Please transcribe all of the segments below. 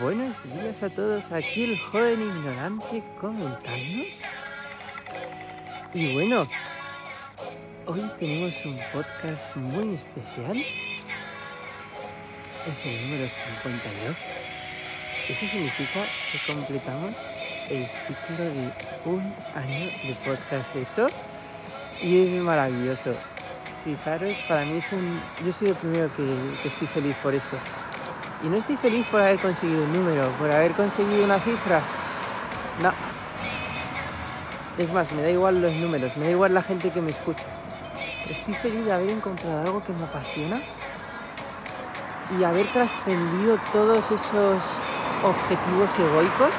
Buenos días a todos, aquí el joven ignorante comentando. Y bueno, hoy tenemos un podcast muy especial. Es el número 52. Eso significa que completamos el ciclo de un año de podcast hecho. Y es maravilloso. Fijaros, para mí es un... Yo soy el primero que, que estoy feliz por esto. Y no estoy feliz por haber conseguido un número, por haber conseguido una cifra. No. Es más, me da igual los números, me da igual la gente que me escucha. Estoy feliz de haber encontrado algo que me apasiona y haber trascendido todos esos objetivos egoicos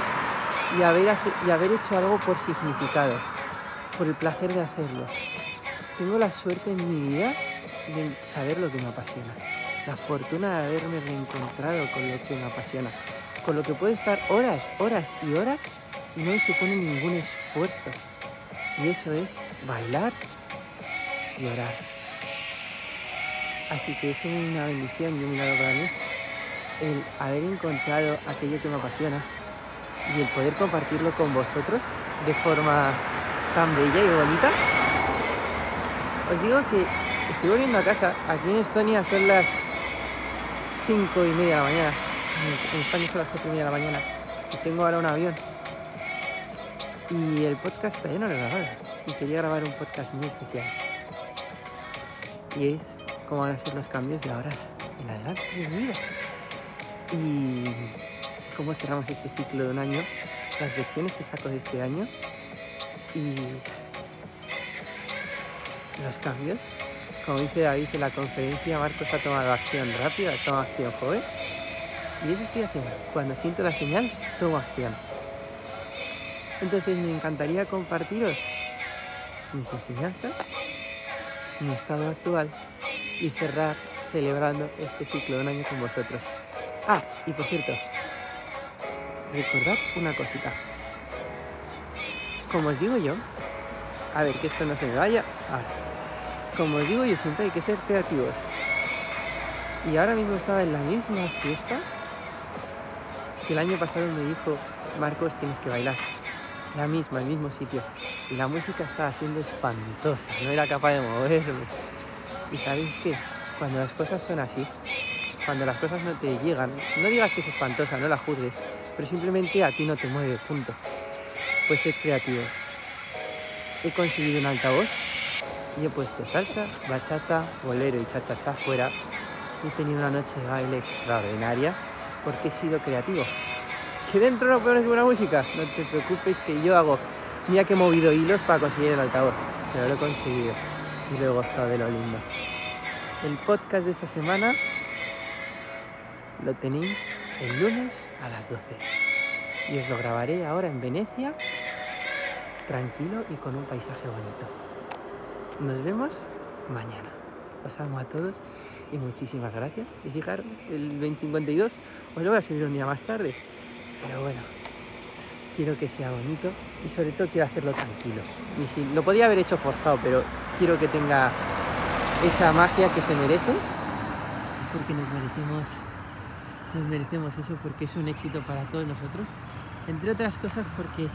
y haber, y haber hecho algo por significado, por el placer de hacerlo. Tengo la suerte en mi vida de saber lo que me apasiona la fortuna de haberme reencontrado con lo que me apasiona, con lo que puedo estar horas, horas y horas y no me supone ningún esfuerzo. Y eso es bailar y orar. Así que es una bendición y un milagro para mí el haber encontrado aquello que me apasiona y el poder compartirlo con vosotros de forma tan bella y bonita. Os digo que estoy volviendo a casa. Aquí en Estonia son las 5 y media de la mañana. En España son las 4 y media de la mañana. Y tengo ahora un avión. Y el podcast todavía no lo he grabado. Y quería grabar un podcast muy especial. Y es cómo van a ser los cambios de ahora en adelante. Y cómo cerramos este ciclo de un año. Las lecciones que saco de este año. Y los cambios como dice David en la conferencia, Marcos ha tomado acción rápida, ha tomado acción joven. Y eso estoy haciendo. Cuando siento la señal, tomo acción. Entonces me encantaría compartiros mis enseñanzas, mi estado actual y cerrar celebrando este ciclo de un año con vosotros. Ah, y por cierto, recordad una cosita. Como os digo yo, a ver que esto no se me vaya. Ahora como digo yo siempre hay que ser creativos. Y ahora mismo estaba en la misma fiesta que el año pasado me dijo, Marcos, tienes que bailar. La misma, el mismo sitio. Y la música estaba siendo espantosa, no era capaz de moverme. Y sabéis que cuando las cosas son así, cuando las cosas no te llegan, no digas que es espantosa, no la juzgues, pero simplemente a ti no te mueve, punto. Pues ser creativo. He conseguido un altavoz y he puesto salsa, bachata, bolero y cha-cha-cha fuera. He tenido una noche de baile extraordinaria porque he sido creativo. ¿Que dentro no pones buena música? No te preocupes que yo hago. Mira que he movido hilos para conseguir el altavoz, pero lo he conseguido y lo he gozado de lo lindo. El podcast de esta semana lo tenéis el lunes a las 12 y os lo grabaré ahora en Venecia, tranquilo y con un paisaje bonito. Nos vemos mañana. Os amo a todos y muchísimas gracias. Y fijaros, el 2052 os lo voy a subir un día más tarde. Pero bueno, quiero que sea bonito y sobre todo quiero hacerlo tranquilo. Y si, lo podía haber hecho forzado, pero quiero que tenga esa magia que se merece. Porque nos merecemos, nos merecemos eso, porque es un éxito para todos nosotros. Entre otras cosas porque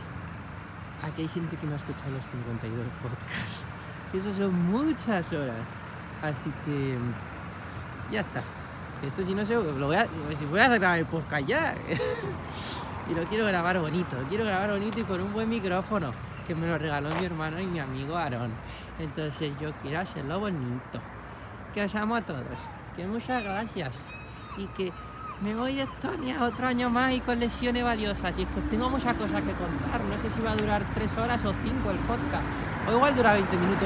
aquí hay gente que no ha escuchado los 52 podcasts eso son muchas horas. Así que ya está. Esto si no sé, lo voy a, si grabar el podcast ya. y lo quiero grabar bonito, quiero grabar bonito y con un buen micrófono que me lo regaló mi hermano y mi amigo Aaron. Entonces yo quiero hacerlo bonito. Que os amo a todos. Que muchas gracias. Y que me voy de Estonia otro año más y con lesiones valiosas. Y es que tengo muchas cosas que contar. No sé si va a durar tres horas o cinco el podcast. O igual dura 20 minutos.